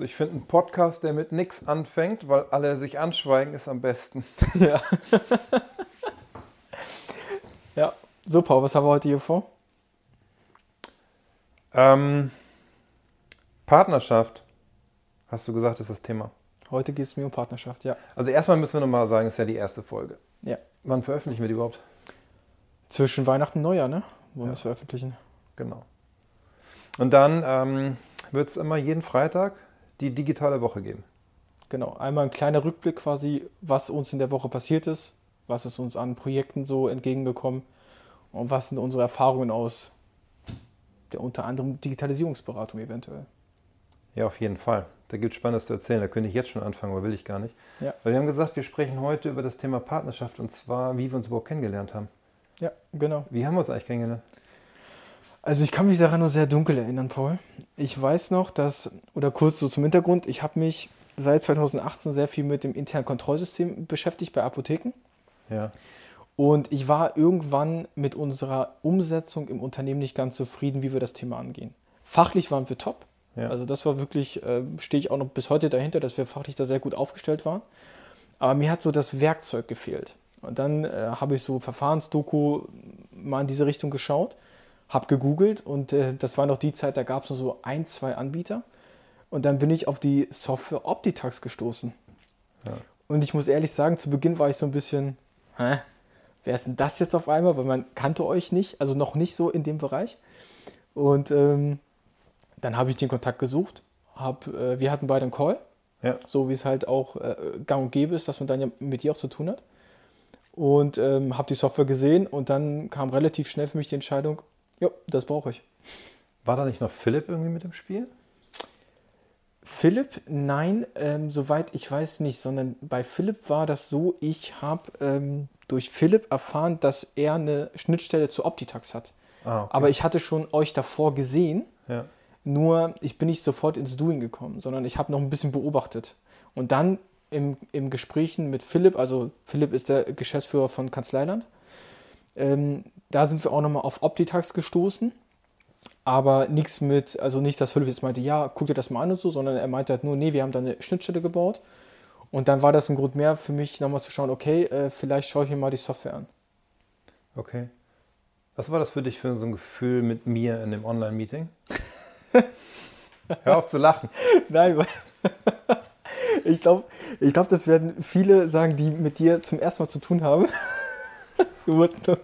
Also ich finde, ein Podcast, der mit nichts anfängt, weil alle sich anschweigen, ist am besten. Ja. ja. So, Paul, was haben wir heute hier vor? Ähm, Partnerschaft, hast du gesagt, ist das Thema. Heute geht es mir um Partnerschaft, ja. Also erstmal müssen wir nochmal sagen, es ist ja die erste Folge. Ja. Wann veröffentlichen wir die überhaupt? Zwischen Weihnachten und Neujahr, ne? Wollen wir es veröffentlichen? Genau. Und dann ähm, wird es immer jeden Freitag die digitale Woche geben. Genau. Einmal ein kleiner Rückblick quasi, was uns in der Woche passiert ist, was ist uns an Projekten so entgegengekommen und was sind unsere Erfahrungen aus der unter anderem Digitalisierungsberatung eventuell. Ja, auf jeden Fall. Da gibt es Spannendes zu erzählen. Da könnte ich jetzt schon anfangen, aber will ich gar nicht. Ja. Weil wir haben gesagt, wir sprechen heute über das Thema Partnerschaft und zwar, wie wir uns überhaupt kennengelernt haben. Ja, genau. Wie haben wir uns eigentlich kennengelernt? Also ich kann mich daran nur sehr dunkel erinnern, Paul. Ich weiß noch, dass, oder kurz so zum Hintergrund, ich habe mich seit 2018 sehr viel mit dem internen Kontrollsystem beschäftigt bei Apotheken. Ja. Und ich war irgendwann mit unserer Umsetzung im Unternehmen nicht ganz zufrieden, wie wir das Thema angehen. Fachlich waren wir top. Ja. Also das war wirklich, äh, stehe ich auch noch bis heute dahinter, dass wir fachlich da sehr gut aufgestellt waren. Aber mir hat so das Werkzeug gefehlt. Und dann äh, habe ich so Verfahrensdoku mal in diese Richtung geschaut, habe gegoogelt und äh, das war noch die Zeit, da gab es nur so ein, zwei Anbieter. Und dann bin ich auf die Software Optitax gestoßen. Ja. Und ich muss ehrlich sagen, zu Beginn war ich so ein bisschen, hä? Wer ist denn das jetzt auf einmal? Weil man kannte euch nicht, also noch nicht so in dem Bereich. Und ähm, dann habe ich den Kontakt gesucht. Hab, äh, wir hatten beide einen Call, Ja. so wie es halt auch äh, gang und gäbe ist, dass man dann ja mit dir auch zu tun hat. Und ähm, habe die Software gesehen und dann kam relativ schnell für mich die Entscheidung, ja, das brauche ich. War da nicht noch Philipp irgendwie mit im Spiel? Philipp, nein, ähm, soweit ich weiß nicht, sondern bei Philipp war das so, ich habe ähm, durch Philipp erfahren, dass er eine Schnittstelle zu Optitax hat. Ah, okay. Aber ich hatte schon euch davor gesehen, Ja. nur ich bin nicht sofort ins Doing gekommen, sondern ich habe noch ein bisschen beobachtet. Und dann im, im Gesprächen mit Philipp, also Philipp ist der Geschäftsführer von Kanzleiland, ähm, da sind wir auch nochmal auf Optitax gestoßen. Aber nichts mit, also nicht, dass Philipp jetzt meinte, ja, guck dir das mal an und so, sondern er meinte halt nur, nee, wir haben da eine Schnittstelle gebaut. Und dann war das ein Grund mehr für mich, nochmal zu schauen, okay, äh, vielleicht schaue ich mir mal die Software an. Okay. Was war das für dich für so ein Gefühl mit mir in dem Online-Meeting? Hör auf zu lachen. Nein, weil ich glaube, ich glaub, das werden viele sagen, die mit dir zum ersten Mal zu tun haben. du musst nur,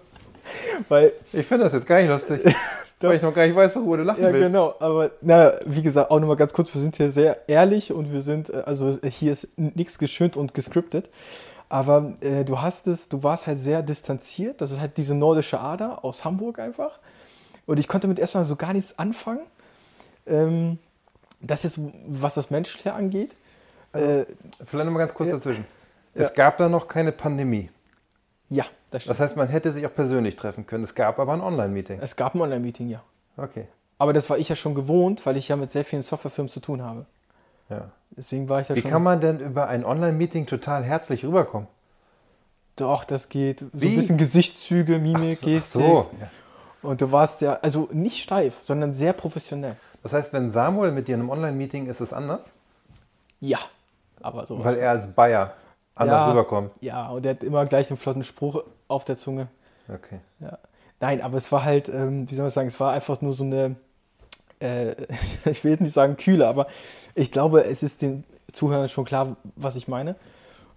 weil, Ich finde das jetzt gar nicht lustig. weil ich noch gar nicht weiß, worüber du lachen ja willst. genau, aber na, wie gesagt, auch nochmal ganz kurz, wir sind hier sehr ehrlich und wir sind, äh, also hier ist nichts geschönt und gescriptet. Aber äh, du hast es, du warst halt sehr distanziert. Das ist halt diese nordische Ader aus Hamburg einfach. Und ich konnte mit erstmal so gar nichts anfangen. Ähm, das ist, was das Menschliche angeht. Äh, Vielleicht nochmal ganz kurz Ja. dazwischen. Ja. Es gab da noch keine Pandemie. Ja, das stimmt. Das heißt, man hätte sich auch persönlich treffen können. Es gab aber ein Online-Meeting. Es gab ein Online-Meeting, ja. Okay. Aber das war ich ja schon gewohnt, weil ich ja mit sehr vielen Softwarefirmen zu tun habe. Ja. Deswegen war ich ja Wie schon. kann man denn über ein Online-Meeting total herzlich rüberkommen? Doch, das geht. So Wie? ein bisschen Gesichtszüge, Mimik, Ach so, ach Gestik. so. Ja. Und du warst ja, also nicht steif, sondern sehr professionell. Das heißt, wenn Samuel mit dir in einem Online-Meeting ist, ist es anders? Ja, aber sowas. Weil er als Bayer anders Ja. rüberkommt. ja, und er hat immer gleich einen flotten Spruch auf der Zunge. Okay. Ja. Nein, aber es war halt, ähm, wie soll man sagen, es war einfach nur so eine, äh, ich will jetzt nicht sagen kühle, aber ich glaube, es ist den Zuhörern schon klar, was ich meine.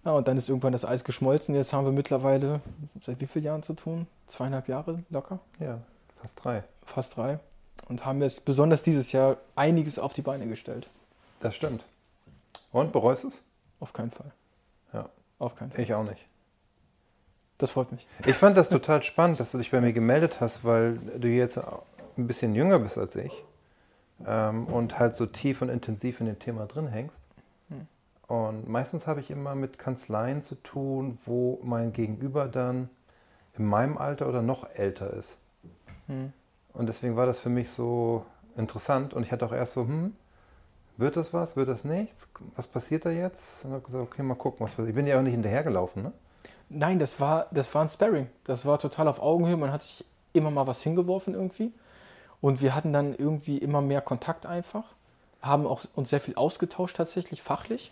Ja, und dann ist irgendwann das Eis geschmolzen. Jetzt haben wir mittlerweile, seit wie vielen Jahren zu tun? Zweieinhalb Jahre locker, Ja, fast drei. fast drei. Und haben jetzt besonders dieses Jahr einiges auf die Beine gestellt. Das stimmt. Und bereust es? Auf keinen Fall. Auf keinen Fall. Ich auch nicht. Das freut mich. Ich fand das total spannend, dass du dich bei mir gemeldet hast, weil du jetzt ein bisschen jünger bist als ich ähm, und halt so tief und intensiv in dem Thema drin hängst. Hm. Und meistens habe ich immer mit Kanzleien zu tun, wo mein Gegenüber dann in meinem Alter oder noch älter ist. Hm. Und deswegen war das für mich so interessant und ich hatte auch erst so, hm, wird das was, wird das nichts? Was passiert da jetzt? Und habe gesagt, okay, mal gucken, was. Ich bin ja auch nicht hinterhergelaufen, ne? Nein, das war, das war ein Sparring. Das war total auf Augenhöhe. Man hat sich immer mal was hingeworfen irgendwie. Und wir hatten dann irgendwie immer mehr Kontakt einfach. haben auch uns sehr viel ausgetauscht tatsächlich, fachlich.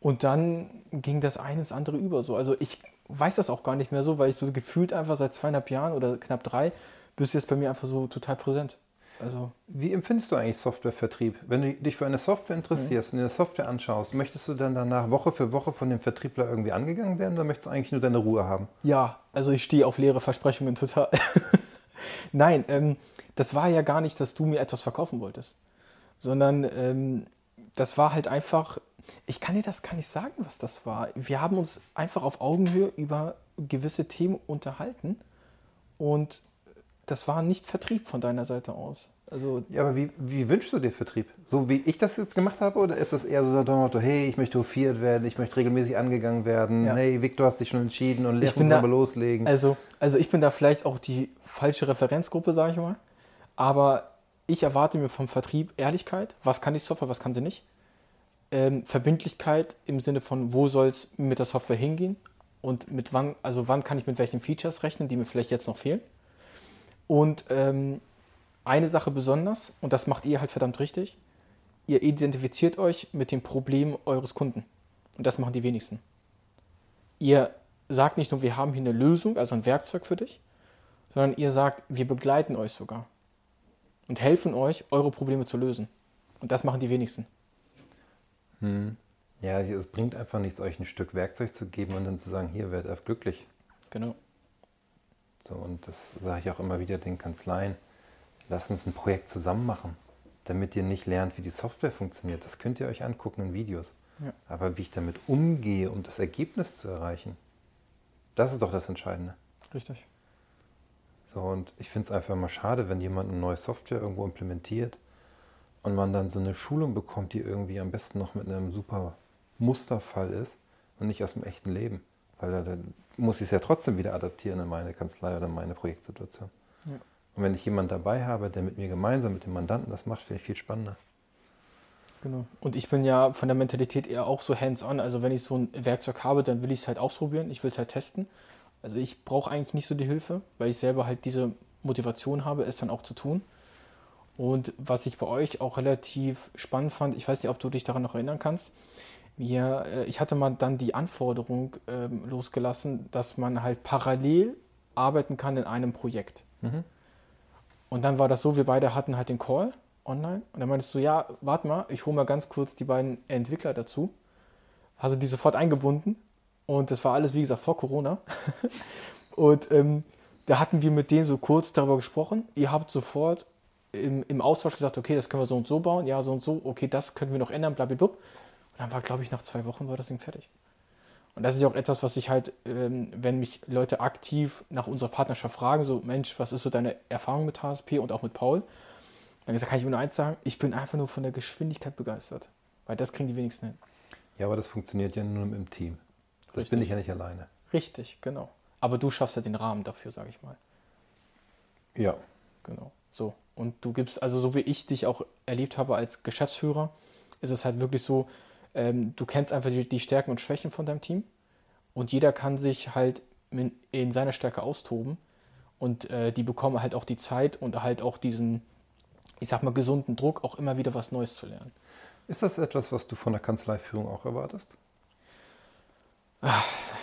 Und dann ging das eine ins andere über so. Also ich weiß das auch gar nicht mehr so, weil ich so gefühlt einfach seit zweieinhalb Jahren oder knapp drei bist du jetzt bei mir einfach so total präsent. Also Wie empfindest du eigentlich Softwarevertrieb? Wenn du dich für eine Software interessierst und dir eine Software anschaust, möchtest du dann danach Woche für Woche von dem Vertriebler irgendwie angegangen werden oder möchtest du eigentlich nur deine Ruhe haben? ja, also ich stehe auf leere Versprechungen total. Nein, ähm, das war ja gar nicht, dass du mir etwas verkaufen wolltest, sondern ähm, das war halt einfach, ich kann dir das gar nicht sagen, was das war. Wir haben uns einfach auf Augenhöhe über gewisse Themen unterhalten und das war nicht Vertrieb von deiner Seite aus. Also Ja, aber wie, wie wünschst du dir Vertrieb? So wie ich das jetzt gemacht habe oder ist das eher so der Motto, hey, ich möchte hofiert werden, ich möchte regelmäßig angegangen werden, Ja. hey, Victor hast dich schon entschieden und lass uns da- aber loslegen. Also, also ich bin da vielleicht auch die falsche Referenzgruppe, sage ich mal. Aber ich erwarte mir vom Vertrieb Ehrlichkeit. Was kann die Software, was kann sie nicht? Ähm, Verbindlichkeit im Sinne von, wo soll es mit der Software hingehen? Und mit wann, also wann kann ich mit welchen Features rechnen, die mir vielleicht jetzt noch fehlen? Und ähm, eine Sache besonders, und das macht ihr halt verdammt richtig, ihr identifiziert euch mit dem Problem eures Kunden. Und das machen die wenigsten. Ihr sagt nicht nur, wir haben hier eine Lösung, also ein Werkzeug für dich, sondern ihr sagt, wir begleiten euch sogar und helfen euch, eure Probleme zu lösen. Und das machen die wenigsten. Hm. Ja, es bringt einfach nichts, euch ein Stück Werkzeug zu geben und dann zu sagen, hier, werdet auf glücklich. Genau. So, und das sage ich auch immer wieder den Kanzleien. Lasst uns ein Projekt zusammen machen, damit ihr nicht lernt, wie die Software funktioniert. Das könnt ihr euch angucken in Videos. Ja. Aber wie ich damit umgehe, um das Ergebnis zu erreichen, das ist doch das Entscheidende. Richtig. So, und ich finde es einfach immer schade, wenn jemand eine neue Software irgendwo implementiert und man dann so eine Schulung bekommt, die irgendwie am besten noch mit einem super Musterfall ist und nicht aus dem echten Leben. Weil da, dann muss ich es ja trotzdem wieder adaptieren in meine Kanzlei oder meine Projektsituation. Ja. Und wenn ich jemanden dabei habe, der mit mir gemeinsam, mit dem Mandanten das macht, finde ich viel spannender. Genau. Und ich bin ja von der Mentalität eher auch so hands-on. Also wenn ich so ein Werkzeug habe, dann will ich es halt ausprobieren, ich will es halt testen. Also ich brauche eigentlich nicht so die Hilfe, weil ich selber halt diese Motivation habe, es dann auch zu tun. Und was ich bei euch auch relativ spannend fand, ich weiß nicht, ob du dich daran noch erinnern kannst, wir, äh, ich hatte mal dann die Anforderung ähm, losgelassen, dass man halt parallel arbeiten kann in einem Projekt. Mhm. Und dann war das so, wir beide hatten halt den Call online und dann meintest du, ja, warte mal, ich hole mal ganz kurz die beiden Entwickler dazu. Hast du die sofort eingebunden und das war alles, wie gesagt, vor Corona. und ähm, da hatten wir mit denen so kurz darüber gesprochen. Ihr habt sofort im, im Austausch gesagt, okay, das können wir so und so bauen, ja, so und so, okay, das können wir noch ändern, blablabla. Dann war, glaube ich, nach zwei Wochen war das Ding fertig. Und das ist ja auch etwas, was ich halt, ähm, wenn mich Leute aktiv nach unserer Partnerschaft fragen, so, Mensch, was ist so deine Erfahrung mit HSP und auch mit Paul? Dann kann ich mir nur eins sagen, ich bin einfach nur von der Geschwindigkeit begeistert. Weil das kriegen die wenigsten hin. Ja, aber das funktioniert ja nur im Team. Das Richtig. bin ich ja nicht alleine. Richtig, genau. Aber du schaffst ja den Rahmen dafür, sage ich mal. Ja. Genau. So. Und du gibst, also so wie ich dich auch erlebt habe als Geschäftsführer, ist es halt wirklich so, ähm, du kennst einfach die, die Stärken und Schwächen von deinem Team und jeder kann sich halt in, in seiner Stärke austoben und äh, die bekommen halt auch die Zeit und halt auch diesen, ich sag mal, gesunden Druck, auch immer wieder was Neues zu lernen. Ist das etwas, was du von der Kanzleiführung auch erwartest?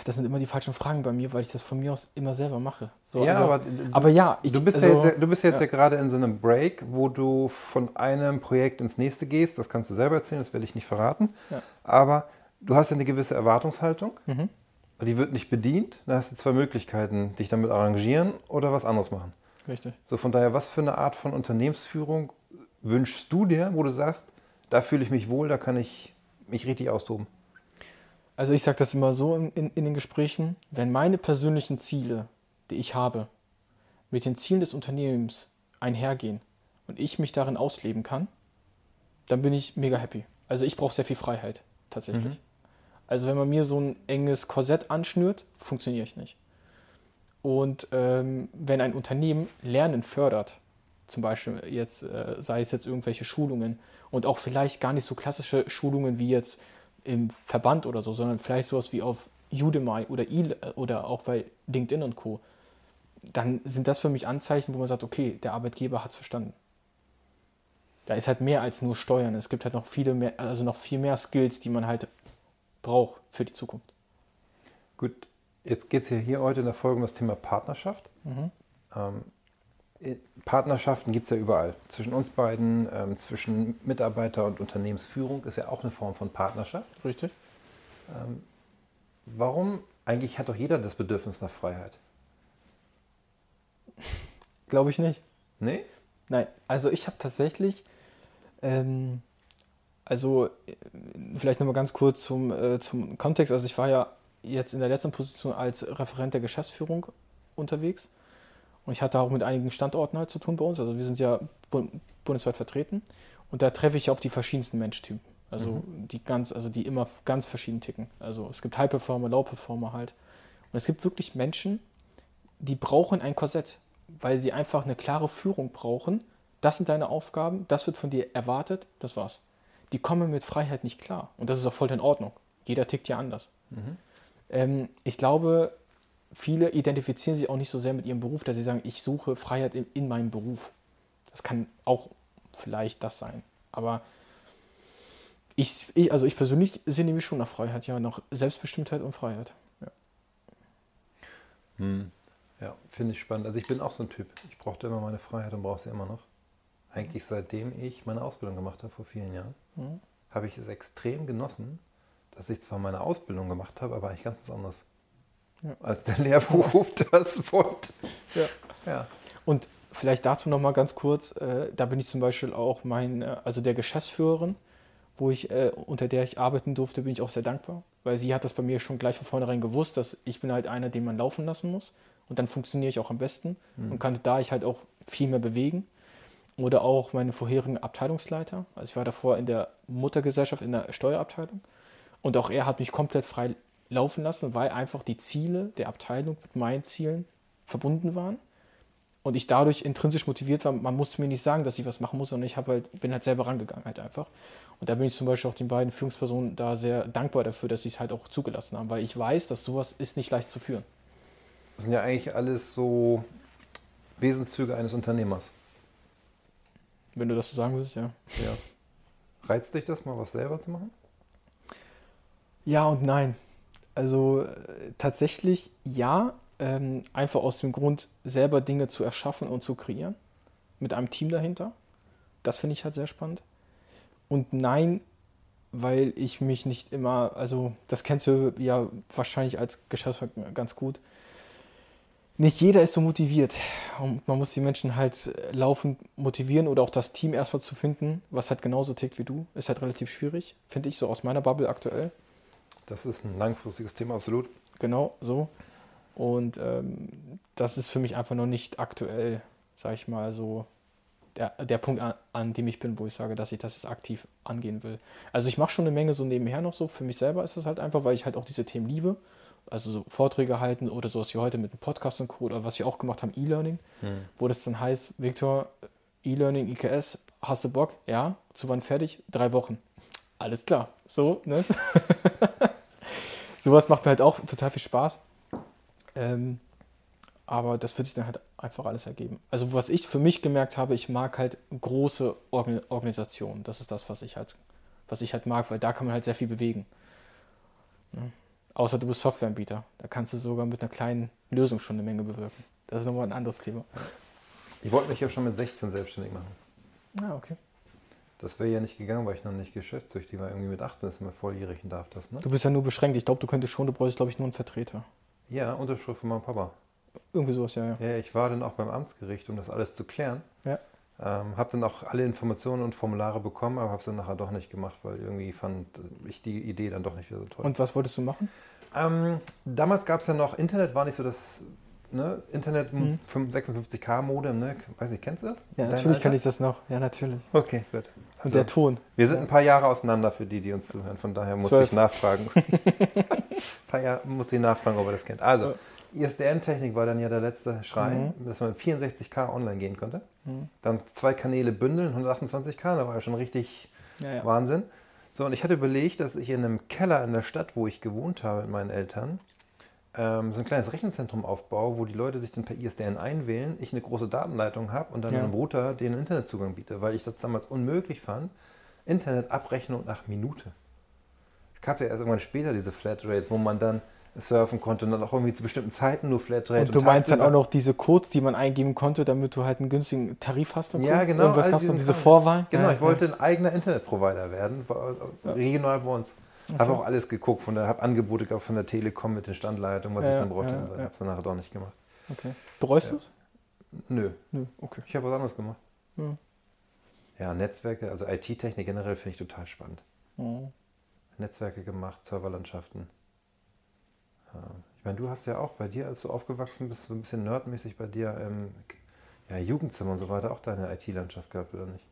Das sind immer die falschen Fragen bei mir, weil ich das von mir aus immer selber mache. So, ja, also, aber, aber ja, ich, du bist also, ja jetzt, du bist jetzt ja. ja. gerade in so einem Break, wo du von einem Projekt ins nächste gehst. Das kannst du selber erzählen, das werde ich nicht verraten. Ja. Aber du hast ja eine gewisse Erwartungshaltung. Mhm. Die wird nicht bedient. Da hast du zwei Möglichkeiten, dich damit arrangieren oder was anderes machen. Richtig. So von daher, was für eine Art von Unternehmensführung wünschst du dir, wo du sagst, da fühle ich mich wohl, da kann ich mich richtig austoben? Also ich sage das immer so in, in, in, den Gesprächen, wenn meine persönlichen Ziele, die ich habe, mit den Zielen des Unternehmens einhergehen und ich mich darin ausleben kann, dann bin ich mega happy. Also ich brauche sehr viel Freiheit, tatsächlich. Mhm. Also wenn man mir so ein enges Korsett anschnürt, funktioniere ich nicht. Und ähm, wenn ein Unternehmen Lernen fördert, zum Beispiel jetzt, äh, sei es jetzt irgendwelche Schulungen und auch vielleicht gar nicht so klassische Schulungen wie jetzt im Verband oder so, sondern vielleicht sowas wie auf Udemy oder, I oder auch bei LinkedIn und Co., dann sind das für mich Anzeichen, wo man sagt, okay, der Arbeitgeber hat es verstanden. Da ist halt mehr als nur Steuern. Es gibt halt noch viele mehr, also noch viel mehr Skills, die man halt braucht für die Zukunft. Gut, jetzt geht es ja hier heute in der Folge um das Thema Partnerschaft. Mhm. Ähm, Partnerschaften gibt es ja überall. Zwischen uns beiden, ähm, zwischen Mitarbeiter und Unternehmensführung ist ja auch eine Form von Partnerschaft. Richtig. Ähm, warum? Eigentlich hat doch jeder das Bedürfnis nach Freiheit. Glaube ich nicht. Nee? Nein, also ich habe tatsächlich, ähm, also äh, vielleicht nochmal ganz kurz zum, äh, zum Kontext. Also ich war ja jetzt in der letzten Position als Referent der Geschäftsführung unterwegs und ich hatte auch mit einigen Standorten halt zu tun bei uns. Also wir sind ja bu bundesweit vertreten und da treffe ich auf die verschiedensten Menschtypen. Also mhm. die ganz, also die immer ganz verschieden ticken. Also es gibt High Performer, Low Performer halt. Und es gibt wirklich Menschen, die brauchen ein Korsett weil sie einfach eine klare Führung brauchen. Das sind deine Aufgaben, das wird von dir erwartet, das war's. Die kommen mit Freiheit nicht klar. Und das ist auch voll in Ordnung. Jeder tickt ja anders. Mhm. Ähm, ich glaube, viele identifizieren sich auch nicht so sehr mit ihrem Beruf, dass sie sagen, ich suche Freiheit in, in meinem Beruf. Das kann auch vielleicht das sein. Aber ich, ich, also ich persönlich sehne mich schon nach Freiheit, ja, nach Selbstbestimmtheit und Freiheit. Ja. Hm. Ja, finde ich spannend. Also ich bin auch so ein Typ. Ich brauchte immer meine Freiheit und brauche sie immer noch. Eigentlich seitdem ich meine Ausbildung gemacht habe vor vielen Jahren, mhm. habe ich es extrem genossen, dass ich zwar meine Ausbildung gemacht habe, aber eigentlich ganz was anderes. Ja. Als der Lehrberuf das wollte. Ja. ja. Und vielleicht dazu nochmal ganz kurz, äh, da bin ich zum Beispiel auch mein, äh, also der Geschäftsführerin, wo ich, äh, unter der ich arbeiten durfte, bin ich auch sehr dankbar, weil sie hat das bei mir schon gleich von vornherein gewusst, dass ich bin halt einer, den man laufen lassen muss und dann funktioniere ich auch am besten mhm. und kann da ich halt auch viel mehr bewegen. Oder auch meine vorherigen Abteilungsleiter. Also ich war davor in der Muttergesellschaft in der Steuerabteilung und auch er hat mich komplett frei laufen lassen, weil einfach die Ziele der Abteilung mit meinen Zielen verbunden waren und ich dadurch intrinsisch motiviert war. Man musste mir nicht sagen, dass ich was machen muss, sondern ich halt, bin halt selber rangegangen halt einfach. Und da bin ich zum Beispiel auch den beiden Führungspersonen da sehr dankbar dafür, dass sie es halt auch zugelassen haben, weil ich weiß, dass sowas ist nicht leicht zu führen. Das sind ja eigentlich alles so Wesenszüge eines Unternehmers. Wenn du das so sagen willst, ja. Ja. Reizt dich das mal, was selber zu machen? Ja und nein. Also äh, tatsächlich ja, ähm, einfach aus dem Grund, selber Dinge zu erschaffen und zu kreieren. Mit einem Team dahinter. Das finde ich halt sehr spannend. Und nein, weil ich mich nicht immer, also das kennst du ja wahrscheinlich als Geschäftsführer ganz gut, nicht jeder ist so motiviert. Und man muss die Menschen halt laufend motivieren oder auch das Team erstmal zu finden, was halt genauso tickt wie du. Ist halt relativ schwierig, finde ich, so aus meiner Bubble aktuell. Das ist ein langfristiges Thema, absolut. Genau, so. Und ähm, das ist für mich einfach noch nicht aktuell, sag ich mal, so der, der Punkt, an, an, dem ich bin, wo ich sage, dass ich das jetzt aktiv angehen will. Also ich mache schon eine Menge so nebenher noch so. Für mich selber ist das halt einfach, weil ich halt auch diese Themen liebe also so Vorträge halten oder sowas wie heute mit einem Podcast und Co. oder was wir auch gemacht haben, E-Learning, hm. wo das dann heißt, Victor, E-Learning, IKS, hast du Bock? Ja, zu wann fertig? Drei Wochen. Alles klar. So, ne? sowas macht mir halt auch total viel Spaß. Ähm, aber das wird sich dann halt einfach alles ergeben. Also was ich für mich gemerkt habe, ich mag halt große Organ Organisationen. Das ist das, was ich halt, was ich halt mag, weil da kann man halt sehr viel bewegen. Ne? Außer du bist Softwareanbieter. Da kannst du sogar mit einer kleinen Lösung schon eine Menge bewirken. Das ist nochmal ein anderes Thema. Ich wollte mich ja schon mit 16 selbstständig machen. Ah, okay. Das wäre ja nicht gegangen, weil ich noch nicht geschäftstüchtig war. Irgendwie mit 18 ist man volljährig und darf das, ne? Du bist ja nur beschränkt. Ich glaube, du könntest schon, du bräuchst, glaube ich, nur einen Vertreter. Ja, Unterschrift von meinem Papa. Irgendwie sowas, ja, ja. Ja, ich war dann auch beim Amtsgericht, um das alles zu klären. Ja. Ähm, habe dann auch alle Informationen und Formulare bekommen, aber habe es dann nachher doch nicht gemacht, weil irgendwie fand ich die Idee dann doch nicht wieder so toll. Und was wolltest du machen? Ähm, damals gab es ja noch, Internet war nicht so das, ne, Internet mhm. 56k Modem, ne? Weiß nicht, kennst du das? Ja, natürlich kann ich das noch. Ja, natürlich. Okay, gut. Also, der Ton. Wir sind ein paar Jahre auseinander für die, die uns zuhören. Von daher muss 12. ich nachfragen. ein paar Jahre muss ich nachfragen, ob er das kennt. Also, ISDN-Technik war dann ja der letzte Schrein, mhm. dass man mit 64K online gehen konnte. Mhm. Dann zwei Kanäle bündeln, 128K, da war ja schon richtig ja, ja. Wahnsinn. So, und ich hatte überlegt, dass ich in einem Keller in der Stadt, wo ich gewohnt habe mit meinen Eltern, ähm, so ein kleines Rechenzentrum aufbaue, wo die Leute sich dann per ISDN einwählen, ich eine große Datenleitung habe und dann Ja. einem Router den Internetzugang biete, weil ich das damals unmöglich fand. Internetabrechnung nach Minute. Es gab ja erst irgendwann später diese Flatrates, wo man dann surfen konnte und dann auch irgendwie zu bestimmten Zeiten nur Flatrate. Und du meinst dann auch noch diese Codes, die man eingeben konnte, damit du halt einen günstigen Tarif hast? und Ja, genau, Irgendwas all gab es diesen diese. Vorwahl? Genau, Ja, ich wollte ein eigener Internetprovider werden, regional bei uns. Habe auch alles geguckt, von der habe Angebote gehabt von der Telekom mit den Standleitungen, was Ja, ich dann brauchte. ja, ja. habe es dann nachher doch nicht gemacht. Okay. Bereust du es? Nö, Nö, okay. ich habe was anderes gemacht. Ja. Ja, Netzwerke, also IT-Technik generell finde ich total spannend. Oh. Netzwerke gemacht, Serverlandschaften. Ich meine, du hast ja auch bei dir, als du aufgewachsen bist, so ein bisschen nerdmäßig bei dir im ja, Jugendzimmer und so weiter auch deine IT-Landschaft gehabt, oder nicht?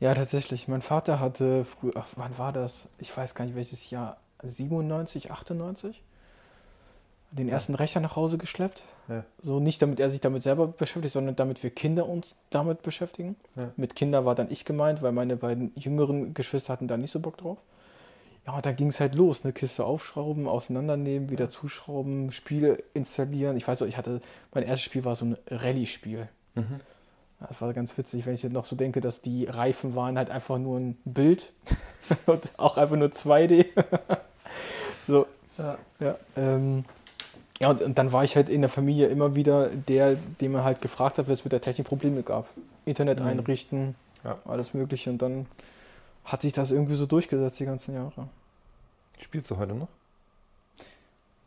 Ja, tatsächlich. Mein Vater hatte früher, ach, wann war das? Ich weiß gar nicht, welches Jahr. 97, 98? Den ersten Rechner nach Hause geschleppt. Ja. So nicht, damit er sich damit selber beschäftigt, sondern damit wir Kinder uns damit beschäftigen. Ja. Mit Kinder war dann ich gemeint, weil meine beiden jüngeren Geschwister hatten da nicht so Bock drauf. Ja, und dann ging es halt los. Eine Kiste aufschrauben, auseinandernehmen, wieder zuschrauben, Spiele installieren. Ich weiß auch, ich hatte, mein erstes Spiel war so ein Rallye-Spiel. Mhm. Das war ganz witzig, wenn ich jetzt noch so denke, dass die Reifen waren halt einfach nur ein Bild und auch einfach nur 2D. so, Ja. ja. Ähm, ja, und, und dann war ich halt in der Familie immer wieder der, den man halt gefragt hat, wenn es mit der Technik Probleme gab. Internet Mhm. einrichten, Ja. alles Mögliche. Und dann hat sich das irgendwie so durchgesetzt die ganzen Jahre. Spielst du heute noch?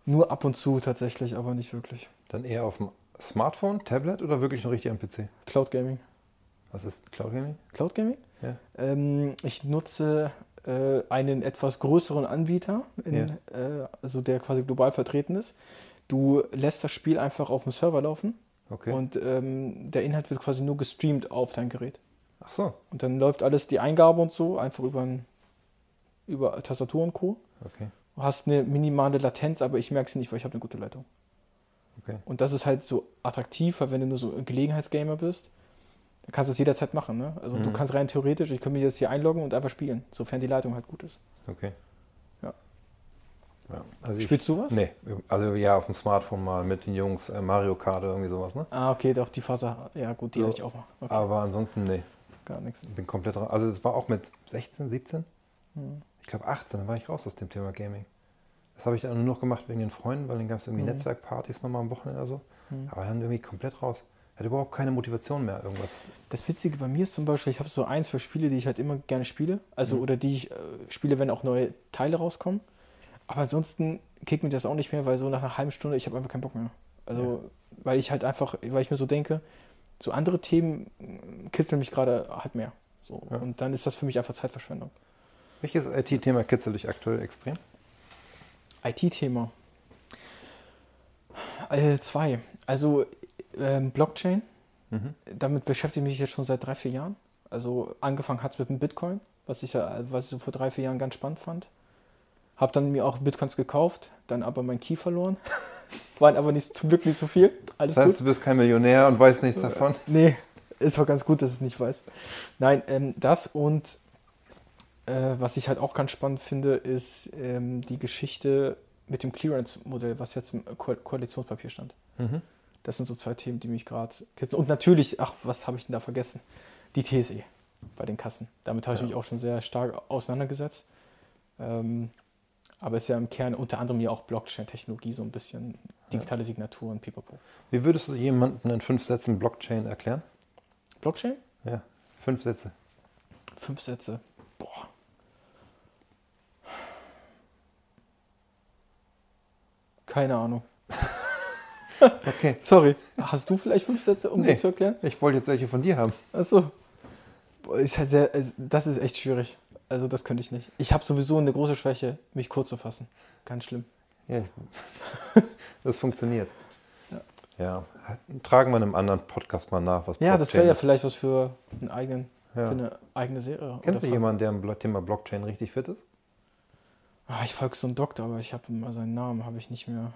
Nur ab und zu tatsächlich, aber nicht wirklich. Dann eher auf dem Smartphone, Tablet oder wirklich noch richtig am PC? Cloud Gaming. Was ist Cloud Gaming? Cloud Gaming? Ja. Ähm, ich nutze äh, einen etwas größeren Anbieter, in, äh, also der quasi global vertreten ist. Du lässt das Spiel einfach auf dem Server laufen Okay. und ähm, der Inhalt wird quasi nur gestreamt auf dein Gerät. Ach so, Und dann läuft alles, die Eingabe und so, einfach über, ein, über Tastatur und Co. okay. Du hast eine minimale Latenz, aber ich merke sie nicht, weil ich habe eine gute Leitung. Okay. Und das ist halt so attraktiv, weil wenn du nur so ein Gelegenheitsgamer bist, dann kannst du es jederzeit machen. Ne? Also du Mhm. kannst rein theoretisch, ich könnte mich jetzt hier einloggen und einfach spielen, sofern die Leitung halt gut ist. Okay. Ja. ja. Also ich, Spielst du was? Nee, also ja, auf dem Smartphone mal mit den Jungs äh, Mario Kart oder irgendwie sowas, ne? Ah, okay, doch, die Phase, ja gut, die So. hatte ich auch mal. Okay, Aber ansonsten, nee, gar nichts. ich bin komplett raus. Also es war auch mit 16, 17? Mhm. Ich glaube 18, dann war ich raus aus dem Thema Gaming. Das habe ich dann nur noch gemacht wegen den Freunden, weil dann gab es irgendwie Mhm. Netzwerkpartys nochmal am Wochenende oder so. Mhm. Aber dann irgendwie komplett raus. Hatte überhaupt keine Motivation mehr, irgendwas. Das Witzige bei mir ist zum Beispiel, ich habe so ein, zwei Spiele, die ich halt immer gerne spiele. Also, Mhm. oder die ich äh, spiele, wenn auch neue Teile rauskommen. Aber ansonsten kickt mir das auch nicht mehr, weil so nach einer halben Stunde, ich habe einfach keinen Bock mehr. Also, weil ich halt einfach, weil ich mir so denke, so andere Themen äh, kitzeln mich gerade halt mehr. So. Ja. Und dann ist das für mich einfach Zeitverschwendung. Welches IT-Thema kitzelt dich aktuell extrem? IT-Thema. Äh, zwei. Also ähm, Blockchain, Mhm. damit beschäftige ich mich jetzt schon seit drei, vier Jahren. Also angefangen hat es mit dem Bitcoin, was ich, ja, was ich so vor drei, vier Jahren ganz spannend fand. Habe dann mir auch Bitcoins gekauft, dann aber mein Key verloren. Waren aber nicht, zum Glück nicht so viel. Alles Das heißt, gut. du bist kein Millionär und weißt nichts davon? Nee, ist auch ganz gut, dass ich es nicht weiß. Nein, ähm, das und äh, was ich halt auch ganz spannend finde, ist ähm, die Geschichte mit dem Clearance-Modell, was jetzt im Ko Koalitionspapier stand. Mhm. Das sind so zwei Themen, die mich gerade kitzeln. Und natürlich, ach, was habe ich denn da vergessen? Die TSE bei den Kassen. Damit habe ich Ja. mich auch schon sehr stark auseinandergesetzt. Ähm, aber ist ja im Kern unter anderem ja auch Blockchain-Technologie, so ein bisschen digitale Signaturen, pipapo. Wie würdest du jemandem in fünf Sätzen Blockchain erklären? Blockchain? Ja, fünf Sätze. Fünf Sätze. Keine Ahnung. Okay. Sorry. Hast du vielleicht fünf Sätze, um Nee. dir zu erklären? Ich wollte jetzt welche von dir haben. Achso. Ist halt sehr, das ist echt schwierig. Also das könnte ich nicht. Ich habe sowieso eine große Schwäche, mich kurz zu fassen. Ganz schlimm. Ja, das funktioniert. Ja. Tragen wir in einem anderen Podcast mal nach, was Ja, das wäre ja vielleicht was für, einen eigenen, Ja. für eine eigene Serie. Kennst du jemanden, der im Thema Blockchain richtig fit ist? Ah, ich folge so einem Doktor, aber ich habe immer seinen Namen, habe ich nicht mehr.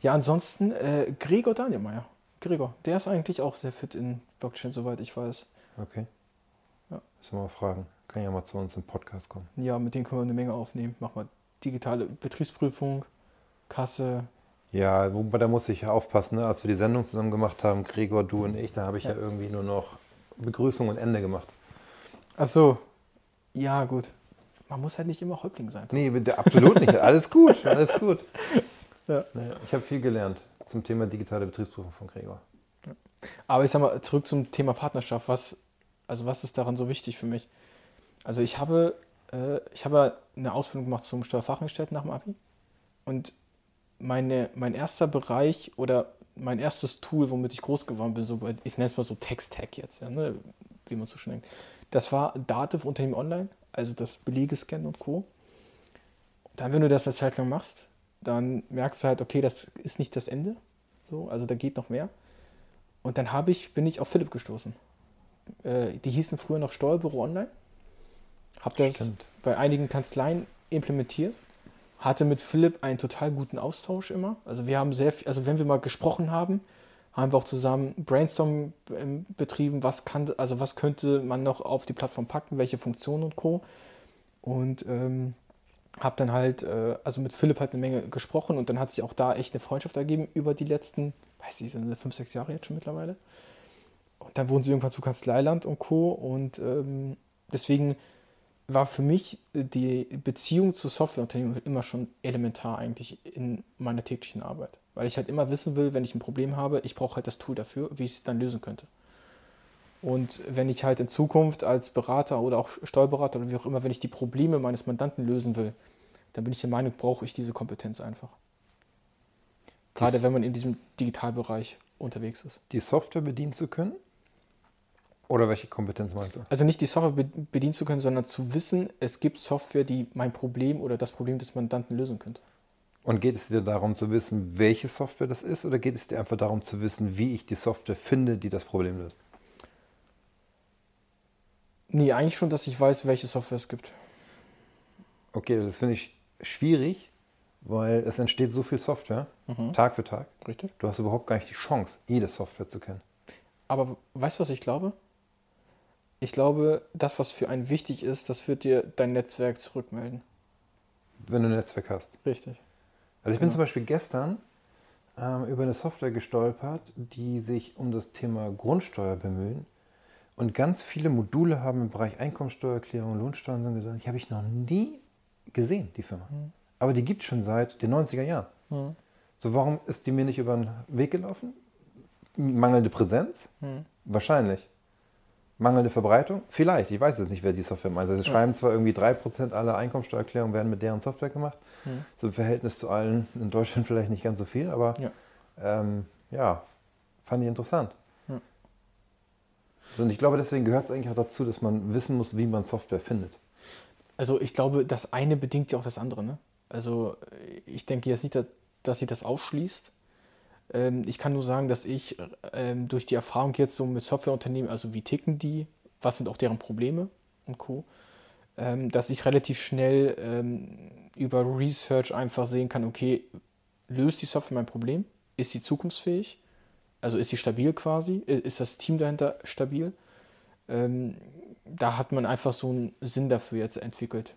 Ja, ansonsten äh, Gregor Danielmeier. Gregor, der ist eigentlich auch sehr fit in Blockchain, soweit ich weiß. Okay. Ja. Müssen wir mal fragen. Kann ja mal zu uns im Podcast kommen. Ja, mit denen können wir eine Menge aufnehmen. Machen wir digitale Betriebsprüfung, Kasse, Ja, wobei da muss ich ja aufpassen, ne? als wir die Sendung zusammen gemacht haben, Gregor, du und ich, da habe ich ja. ja irgendwie nur noch Begrüßung und Ende gemacht. Ach so, ja gut. Man muss halt nicht immer Häuptling sein. Nee, bitte, absolut nicht. Alles gut, alles gut. Ja. Ich habe viel gelernt zum Thema digitale Betriebsprüfung von Gregor. Aber ich sag mal, zurück zum Thema Partnerschaft. Was, also was ist daran so wichtig für mich? Also ich habe, äh, ich habe eine Ausbildung gemacht zum Steuerfachangestellten nach dem Abi. Und meine, mein erster Bereich oder mein erstes Tool, womit ich groß geworden bin, so, ich nenne es mal so Text-Tag jetzt, ja, ne, wie man so schön denkt, das war Dativ Unternehmen Online, also das Belegescan und Co. Dann, wenn du das eine Zeit lang machst, dann merkst du halt, okay, das ist nicht das Ende. So, also da geht noch mehr. Und dann habe ich, bin ich auf Philipp gestoßen. Äh, die hießen früher noch Steuerbüro Online. Habe das Stimmt. bei einigen Kanzleien implementiert. Hatte mit Philipp einen total guten Austausch immer. Also wir haben sehr viel, also wenn wir mal gesprochen haben, haben wir auch zusammen Brainstorm ähm, betrieben, was kann, also was könnte man noch auf die Plattform packen, welche Funktionen und Co. Und ähm, habe dann halt, äh, also mit Philipp halt eine Menge gesprochen und dann hat sich auch da echt eine Freundschaft ergeben über die letzten, weiß ich, fünf, sechs Jahre jetzt schon mittlerweile. Und dann wurden sie irgendwann zu Kanzleiland und Co. Und ähm, deswegen war für mich die Beziehung zu Softwareunternehmen immer schon elementar eigentlich in meiner täglichen Arbeit. Weil ich halt immer wissen will, wenn ich ein Problem habe, ich brauche halt das Tool dafür, wie ich es dann lösen könnte. Und wenn ich halt in Zukunft als Berater oder auch Steuerberater oder wie auch immer, wenn ich die Probleme meines Mandanten lösen will, dann bin ich der Meinung, brauche ich diese Kompetenz einfach. Gerade wenn man in diesem Digitalbereich unterwegs ist. Die Software bedienen zu können? Oder welche Kompetenz meinst du? Also nicht die Software bedienen zu können, sondern zu wissen, es gibt Software, die mein Problem oder das Problem des Mandanten lösen könnte. Und geht es dir darum zu wissen, welche Software das ist, oder geht es dir einfach darum zu wissen, wie ich die Software finde, die das Problem löst? Nee, eigentlich schon, dass ich weiß, welche Software es gibt. Okay, das finde ich schwierig, weil es entsteht so viel Software, mhm. Tag für Tag. Richtig. Du hast überhaupt gar nicht die Chance, jede Software zu kennen. Aber weißt du, was ich glaube? Ich glaube, das, was für einen wichtig ist, das wird dir dein Netzwerk zurückmelden. Wenn du ein Netzwerk hast. Richtig. Also ich bin genau. zum Beispiel gestern ähm, über eine Software gestolpert, die sich um das Thema Grundsteuer bemühen und ganz viele Module haben im Bereich Einkommensteuererklärung, Lohnsteuern und gesagt, die habe ich noch nie gesehen, die Firma. Mhm. Aber die gibt es schon seit den 90er Jahren. Mhm. So, warum ist die mir nicht über den Weg gelaufen? Mangelnde Präsenz? Mhm. Wahrscheinlich. Mangelnde Verbreitung? Vielleicht. Ich weiß jetzt nicht, wer die Software meint. Also, sie schreiben zwar irgendwie 3% aller Einkommensteuererklärungen werden mit deren Software gemacht. Mhm. So im Verhältnis zu allen in Deutschland vielleicht nicht ganz so viel, aber ja, ähm, ja fand ich interessant. Und ich glaube, deswegen gehört es eigentlich auch dazu, dass man wissen muss, wie man Software findet. Also ich glaube, das eine bedingt ja auch das andere. Ne? Also ich denke jetzt nicht, dass sie das ausschließt. Ähm, ich kann nur sagen, dass ich ähm, durch die Erfahrung jetzt so mit Softwareunternehmen, also wie ticken die, was sind auch deren Probleme und Co., ähm, dass ich relativ schnell über Research einfach sehen kann, okay, löst die Software mein Problem? Ist sie zukunftsfähig? Also ist sie stabil quasi? Ist das Team dahinter stabil? Da hat man einfach so einen Sinn dafür jetzt entwickelt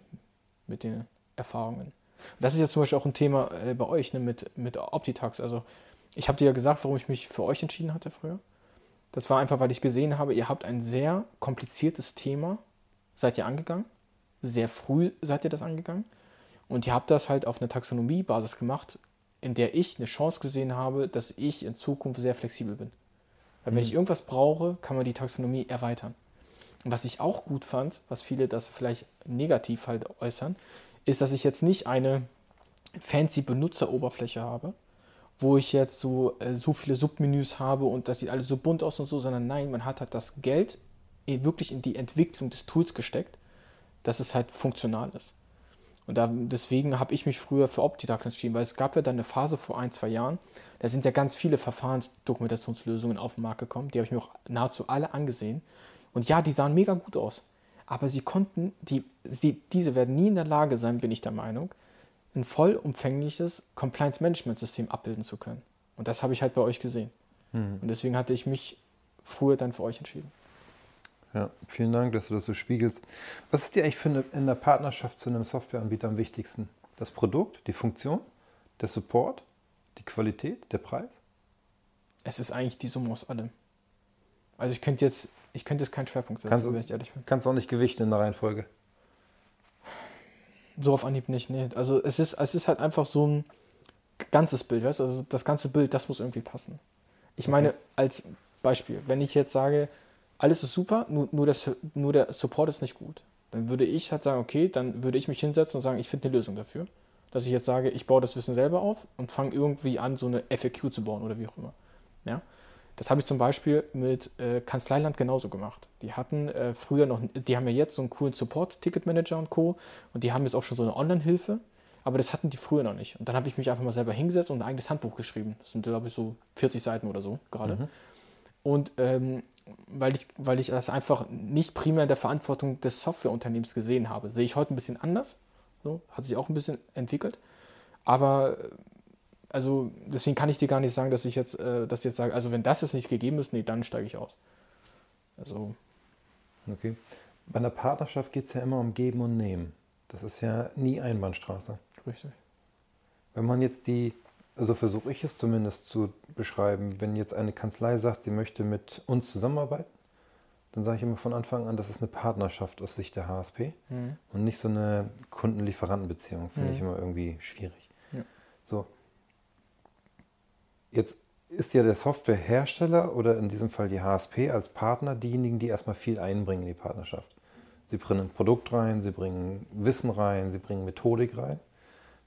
mit den Erfahrungen. Das ist ja zum Beispiel auch ein Thema äh, bei euch ne, mit, mit Optitax. Also ich habe dir ja gesagt, warum ich mich für euch entschieden hatte früher. Das war einfach, weil ich gesehen habe, ihr habt ein sehr kompliziertes Thema, seid ihr angegangen. Sehr früh seid ihr das angegangen. Und ihr habt das halt auf einer Taxonomiebasis gemacht, in der ich eine Chance gesehen habe, dass ich in Zukunft sehr flexibel bin. Weil wenn mhm. ich irgendwas brauche, kann man die Taxonomie erweitern. Und was ich auch gut fand, was viele das vielleicht negativ halt äußern, ist, dass ich jetzt nicht eine fancy Benutzeroberfläche habe, wo ich jetzt so, äh, so viele Submenüs habe und das sieht alles so bunt aus und so, sondern nein, man hat halt das Geld wirklich in die Entwicklung des Tools gesteckt, dass es halt funktional ist. Und da, deswegen habe ich mich früher für Optitax entschieden, weil es gab ja dann eine Phase vor ein, zwei Jahren, da sind ja ganz viele Verfahrensdokumentationslösungen auf den Markt gekommen, die habe ich mir auch nahezu alle angesehen. Und ja, die sahen mega gut aus. Aber sie konnten, die, die, diese werden nie in der Lage sein, bin ich der Meinung, ein vollumfängliches Compliance-Management-System abbilden zu können. Und das habe ich halt bei euch gesehen. Mhm. Und deswegen hatte ich mich früher dann für euch entschieden. Ja, vielen Dank, dass du das so spiegelst. Was ist dir eigentlich für eine, in der Partnerschaft zu einem Softwareanbieter am wichtigsten? Das Produkt, die Funktion, der Support, Die Qualität, der Preis? Es ist eigentlich die Summe aus allem. Also ich könnte jetzt, ich könnte jetzt keinen Schwerpunkt setzen, Kannst wenn ich ehrlich bin. Kannst du auch nicht gewichten in der Reihenfolge. So auf Anhieb nicht, nee. Also es ist, es ist halt einfach so ein ganzes Bild, weißt du? Also das ganze Bild, das muss irgendwie passen. Ich meine, als Beispiel, wenn ich jetzt sage, alles ist super, nur, nur, das, nur der Support ist nicht gut, dann würde ich halt sagen, okay, dann würde ich mich hinsetzen und sagen, ich finde eine Lösung dafür. Dass ich jetzt sage, ich baue das Wissen selber auf und fange irgendwie an, so eine FAQ zu bauen oder wie auch immer. Ja? Das habe ich zum Beispiel mit äh, Kanzleiland genauso gemacht. Die hatten äh, früher noch, die haben ja jetzt so einen coolen Support-Ticket-Manager und Co. Und die haben jetzt auch schon so eine Online-Hilfe, aber das hatten die früher noch nicht. Und dann habe ich mich einfach mal selber hingesetzt und ein eigenes Handbuch geschrieben. Das sind, glaube ich, so 40 Seiten oder so gerade. Und ähm, weil, ich, weil ich das einfach nicht primär in der Verantwortung des Softwareunternehmens gesehen habe, sehe ich heute ein bisschen anders. So, hat sich auch ein bisschen entwickelt. Aber äh, also deswegen kann ich dir gar nicht sagen, dass ich jetzt, äh, dass ich jetzt sage, also wenn das jetzt nicht gegeben ist, nee, dann steige ich aus. Also, Okay. Bei einer Partnerschaft geht es ja immer um Geben und Nehmen. Das ist ja nie Einbahnstraße. richtig. Wenn man jetzt die, also versuche ich es zumindest zu beschreiben, wenn jetzt eine Kanzlei sagt, sie möchte mit uns zusammenarbeiten, dann sage ich immer von Anfang an, das ist eine Partnerschaft aus Sicht der HSP Mhm. und nicht so eine Kunden-Lieferanten-Beziehung. Finde ich Mhm. immer irgendwie schwierig. Ja. So. Jetzt ist ja der Softwarehersteller oder in diesem Fall die HSP als Partner diejenigen, die erstmal viel einbringen in die Partnerschaft. Sie bringen ein Produkt rein, sie bringen Wissen rein, sie bringen Methodik rein.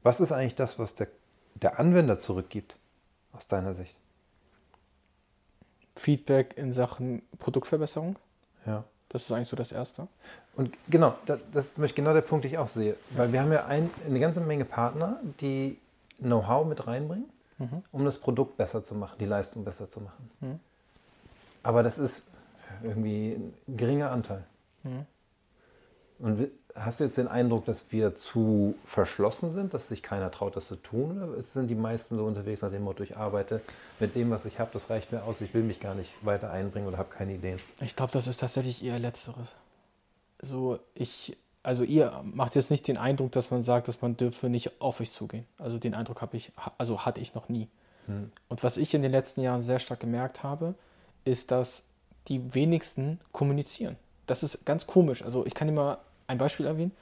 Was ist eigentlich das, was der, der Anwender zurückgibt, aus deiner Sicht? Feedback in Sachen Produktverbesserung, Ja. das ist eigentlich so das Erste. Und genau, das, das ist nämlich genau der Punkt, den ich auch sehe. Weil wir haben ja ein, eine ganze Menge Partner, die Know-how mit reinbringen, Mhm. um das Produkt besser zu machen, die Leistung besser zu machen. Mhm. Aber das ist irgendwie ein geringer Anteil. Mhm. Und hast du jetzt den Eindruck, dass wir zu verschlossen sind, dass sich keiner traut, das zu tun? Oder sind die meisten so unterwegs nach dem Motto, ich arbeite mit dem, was ich habe, das reicht mir aus, ich will mich gar nicht weiter einbringen oder habe keine Ideen? Ich glaube, das ist tatsächlich eher Letzteres. So, ich, also ihr macht jetzt nicht den Eindruck, dass man sagt, dass man dürfe nicht auf euch zugehen. Also den Eindruck habe ich, also hatte ich noch nie. Hm. Und was ich in den letzten Jahren sehr stark gemerkt habe, ist, dass die wenigsten kommunizieren. Das ist ganz komisch. Also ich kann dir mal ein Beispiel erwähnen.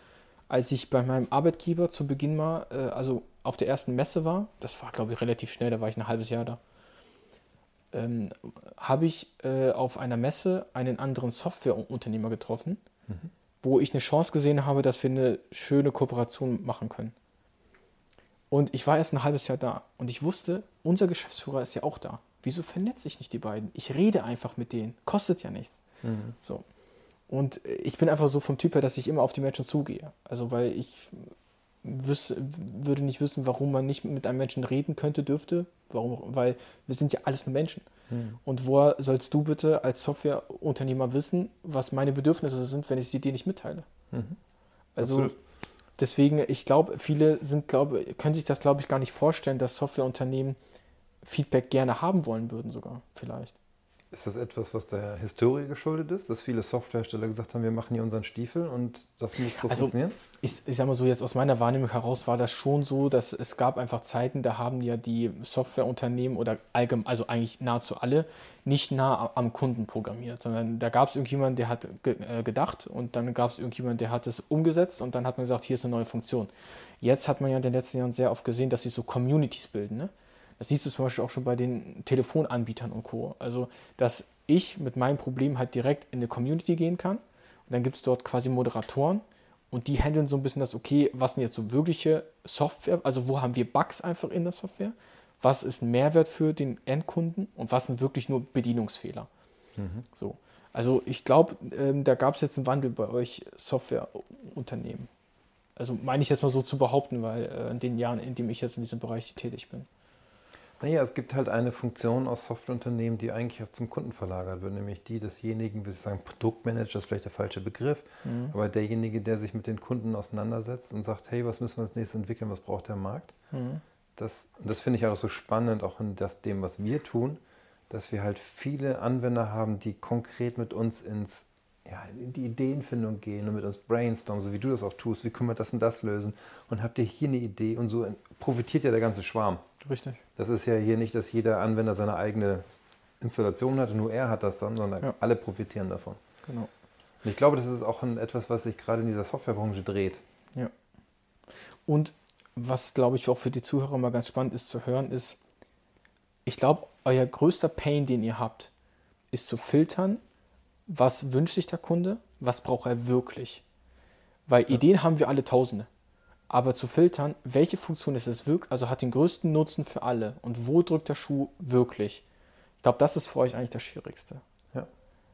Als ich bei meinem Arbeitgeber zu Beginn mal, äh, also auf der ersten Messe war, das war glaube ich relativ schnell, da war ich ein halbes Jahr da, ähm, habe ich äh, auf einer Messe einen anderen Softwareunternehmer getroffen, wo ich eine Chance gesehen habe, dass wir eine schöne Kooperation machen können. Und ich war erst ein halbes Jahr da und ich wusste, unser Geschäftsführer ist ja auch da. Wieso vernetze ich nicht die beiden? Ich rede einfach mit denen. Kostet ja nichts. So. Und ich bin einfach so vom Typ her, dass ich immer auf die Menschen zugehe. Also, weil ich wüs würde nicht wissen, warum man nicht mit einem Menschen reden könnte, dürfte. Warum? Weil wir sind ja alles nur Menschen. Und woher sollst du bitte als Softwareunternehmer wissen, was meine Bedürfnisse sind, wenn ich sie dir nicht mitteile? Mhm. Also Absolut. deswegen, ich glaube, viele sind, glaube, können sich das, glaube ich, gar nicht vorstellen, dass Softwareunternehmen Feedback gerne haben wollen würden, sogar vielleicht. Ist das etwas, was der Historie geschuldet ist, dass viele Softwarehersteller gesagt haben, wir machen hier unseren Stiefel und das muss so Also, funktionieren? Ich, ich sag mal so, jetzt aus meiner Wahrnehmung heraus war das schon so, dass es gab einfach Zeiten, da haben ja die Softwareunternehmen oder allgemein, also eigentlich nahezu alle, nicht nah am Kunden programmiert, sondern da gab es irgendjemanden, der hat ge äh, gedacht und dann gab es irgendjemanden, der hat es umgesetzt und dann hat man gesagt, hier ist eine neue Funktion. Jetzt hat man ja in den letzten Jahren sehr oft gesehen, dass sie so Communities bilden. Ne? Das siehst du zum Beispiel auch schon bei den Telefonanbietern und Co. Also, dass ich mit meinem Problem halt direkt in eine Community gehen kann und dann gibt es dort quasi Moderatoren und die handeln so ein bisschen das, okay, was sind jetzt so wirkliche Software, also wo haben wir Bugs einfach in der Software, was ist ein Mehrwert für den Endkunden und was sind wirklich nur Bedienungsfehler. So. Also ich glaube, ähm, da gab es jetzt einen Wandel bei euch Softwareunternehmen. Also meine ich jetzt mal so zu behaupten, weil äh, in den Jahren, in denen ich jetzt in diesem Bereich tätig bin. Naja, es gibt halt eine Funktion aus Softwareunternehmen, die eigentlich auch zum Kunden verlagert wird, nämlich die desjenigen, wie Sie sagen, Produktmanager ist vielleicht der falsche Begriff, Mhm. aber derjenige, der sich mit den Kunden auseinandersetzt und sagt, hey, was müssen wir als nächstes entwickeln, was braucht der Markt? Mhm. Das, das finde ich auch so spannend, auch in das, dem, was wir tun, dass wir halt viele Anwender haben, die konkret mit uns ins ja, in die Ideenfindung gehen und mit uns brainstormen, so wie du das auch tust. Wie können wir das und das lösen? Und habt ihr hier eine Idee? Und so profitiert ja der ganze Schwarm. Richtig. Das ist ja hier nicht, dass jeder Anwender seine eigene Installation hat, nur er hat das dann, sondern Ja. alle profitieren davon. Genau. Und ich glaube, das ist auch etwas, was sich gerade in dieser Softwarebranche dreht. Und was, glaube ich, auch für die Zuhörer mal ganz spannend ist zu hören, ist, ich glaube, euer größter Pain, den ihr habt, ist zu filtern, was wünscht sich der Kunde, was braucht er wirklich. Weil Ideen haben wir alle tausende. Aber zu filtern, welche Funktion ist es wirklich, also hat den größten Nutzen für alle und wo drückt der Schuh wirklich? Ich glaube, das ist für euch eigentlich das Schwierigste. Ja.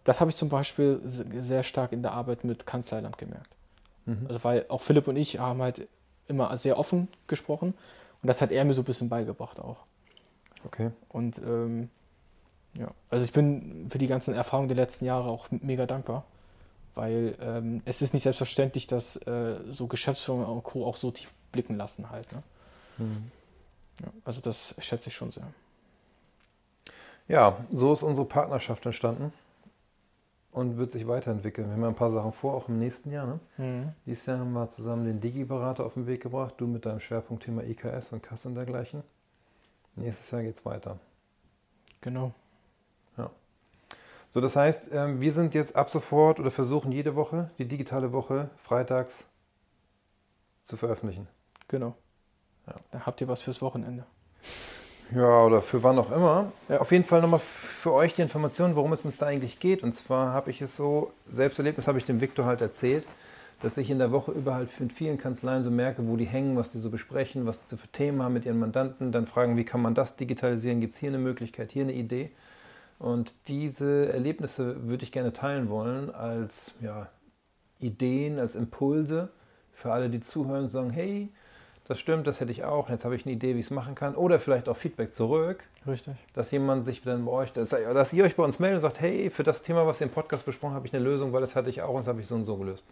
Das habe ich zum Beispiel se- sehr stark in der Arbeit mit Kanzleiland gemerkt. Mhm. Also weil auch Philipp und ich haben halt immer sehr offen gesprochen und das hat er mir so ein bisschen beigebracht auch. Okay. Und ähm, ja, also ich bin für die ganzen Erfahrungen der letzten Jahre auch mega dankbar, weil ähm, es ist nicht selbstverständlich, dass äh, so Geschäftsführer und Co. auch so tief blicken lassen halt. Ne? Mhm. Ja, also das schätze ich schon sehr. Ja, so ist unsere Partnerschaft entstanden und wird sich weiterentwickeln. Wir haben ja ein paar Sachen vor, auch im nächsten Jahr. Ne? Dieses Jahr haben wir zusammen den Digi-Berater auf den Weg gebracht, du mit deinem Schwerpunktthema IKS und Kasse und dergleichen. Nächstes Jahr geht es weiter. Genau. So, das heißt, ähm, wir sind jetzt ab sofort oder versuchen jede Woche, die digitale Woche, freitags zu veröffentlichen. Genau. Ja. Dann habt ihr was fürs Wochenende. Ja, oder für wann auch immer. Ja. Auf jeden Fall nochmal für euch die Information, worum es uns da eigentlich geht. Und zwar habe ich es so, Selbsterlebnis habe ich dem Viktor halt erzählt, dass ich in der Woche überall in vielen Kanzleien so merke, wo die hängen, was die so besprechen, was die so für Themen haben mit ihren Mandanten, dann fragen, wie kann man das digitalisieren, gibt es hier eine Möglichkeit, hier eine Idee. Und diese Erlebnisse würde ich gerne teilen wollen als ja, Ideen, als Impulse für alle, die zuhören und sagen, hey, das stimmt, das hätte ich auch, jetzt habe ich eine Idee, wie ich es machen kann. Oder vielleicht auch Feedback zurück, Richtig. dass jemand sich dann bei euch, dass, dass ihr euch bei uns meldet und sagt, hey, für das Thema, was ihr im Podcast besprochen habt, habe ich eine Lösung, weil das hatte ich auch und das habe ich so und so gelöst.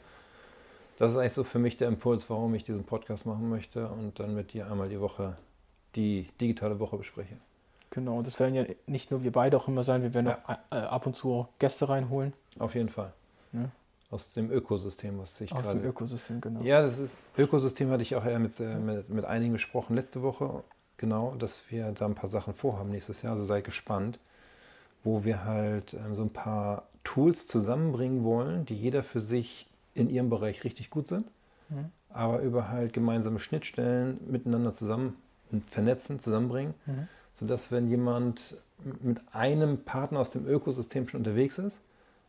Das ist eigentlich so für mich der Impuls, warum ich diesen Podcast machen möchte und dann mit dir einmal die Woche die digitale Woche bespreche. Genau. Und das werden ja nicht nur wir beide auch immer sein, wir werden Ja. auch äh, ab und zu auch Gäste reinholen. Auf jeden Fall. Ne? Aus dem Ökosystem, was sich Aus gerade... dem Ökosystem, genau. Ja, das ist Ökosystem hatte ich auch eher mit, äh, mit, mit einigen besprochen letzte Woche. Genau, dass wir da ein paar Sachen vorhaben nächstes Jahr. Also seid gespannt, wo wir halt ähm, so ein paar Tools zusammenbringen wollen, die jeder für sich in ihrem Bereich richtig gut sind, Mhm. aber über halt gemeinsame Schnittstellen miteinander zusammen vernetzen, zusammenbringen, Mhm. Sodass wenn jemand mit einem Partner aus dem Ökosystem schon unterwegs ist,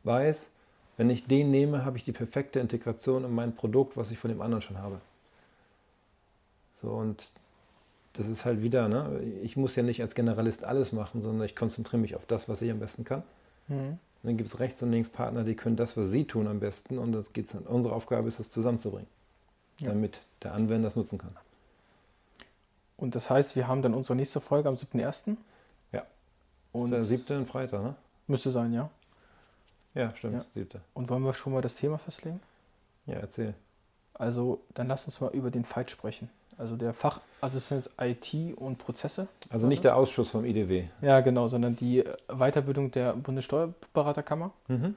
weiß, wenn ich den nehme, habe ich die perfekte Integration in mein Produkt, was ich von dem anderen schon habe. So und das ist halt wieder, ne? ich muss ja nicht als Generalist alles machen, sondern ich konzentriere mich auf das, was ich am besten kann. Mhm. Dann gibt es rechts und links Partner, die können das, was sie tun, am besten. Und das geht's, unsere Aufgabe ist es, zusammenzubringen, Ja. damit der Anwender das nutzen kann. Und das heißt, wir haben dann unsere nächste Folge am 7.1. Ja. Und das ist der siebte und Freitag, ne? müsste sein, ja. Ja, stimmt, Ja. siebte. Und wollen wir schon mal das Thema festlegen? Ja, erzähl. Also, dann lass uns mal über den Fight sprechen. Also der Fachassistent IT und Prozesse. Also nicht der Ausschuss vom IDW. Ja, genau, sondern die Weiterbildung der Bundessteuerberaterkammer. Mhm.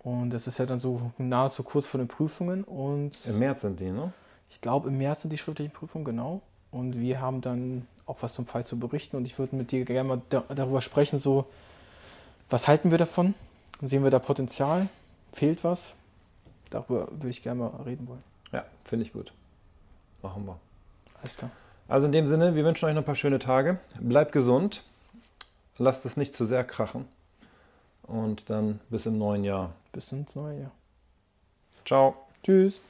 Und das ist ja dann so nahezu kurz vor den Prüfungen. Und Im März sind die, ne? ich glaube, im März sind die schriftlichen Prüfungen, genau. Und wir haben dann auch was zum Fall zu berichten. Und ich würde mit dir gerne mal da, darüber sprechen, so, was halten wir davon? Sehen wir da Potenzial? Fehlt was? Darüber würde ich gerne mal reden wollen. Ja, finde ich gut. Machen wir. Alles klar. Also in dem Sinne, wir wünschen euch noch ein paar schöne Tage. Bleibt gesund. Lasst es nicht zu sehr krachen. Und dann bis im neuen Jahr. Bis ins neue Jahr. Ciao. Tschüss.